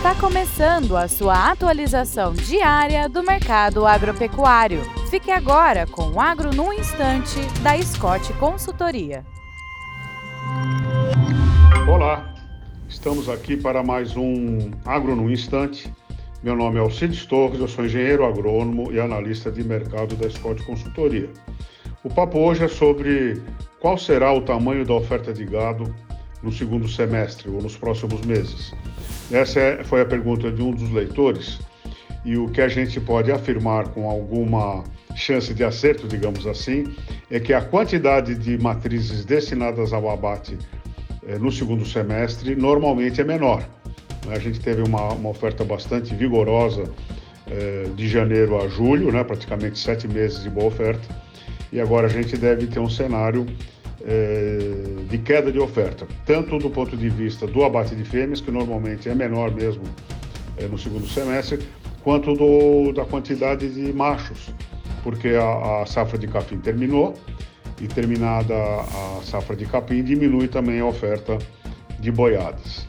Está começando a sua atualização diária do mercado agropecuário. Fique agora com o Agro no Instante, da Scott Consultoria. Olá, estamos aqui para mais um Agro no Instante. Meu nome é Alcides Torres, eu sou engenheiro agrônomo e analista de mercado da Scott Consultoria. O papo hoje é sobre qual será o tamanho da oferta de gado no segundo semestre ou nos próximos meses. Essa é, foi a pergunta de um dos leitores e o que a gente pode afirmar com alguma chance de acerto, digamos assim, é que a quantidade de matrizes destinadas ao abate eh, no segundo semestre normalmente é menor. A gente teve uma, uma oferta bastante vigorosa eh, de janeiro a julho, né, praticamente sete meses de boa oferta, e agora a gente deve ter um cenário eh, queda de oferta, tanto do ponto de vista do abate de fêmeas, que normalmente é menor mesmo eh, no segundo semestre, quanto do, da quantidade de machos, porque a, a safra de capim terminou e terminada a safra de capim diminui também a oferta de boiadas.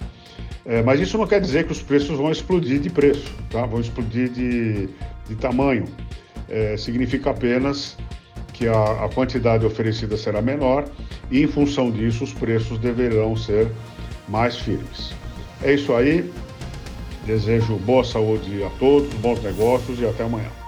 É, mas isso não quer dizer que os preços vão explodir de preço, tá? vão explodir de, de tamanho. É, significa apenas que a, a quantidade oferecida será menor e, em função disso, os preços deverão ser mais firmes. É isso aí. Desejo boa saúde a todos, bons negócios e até amanhã.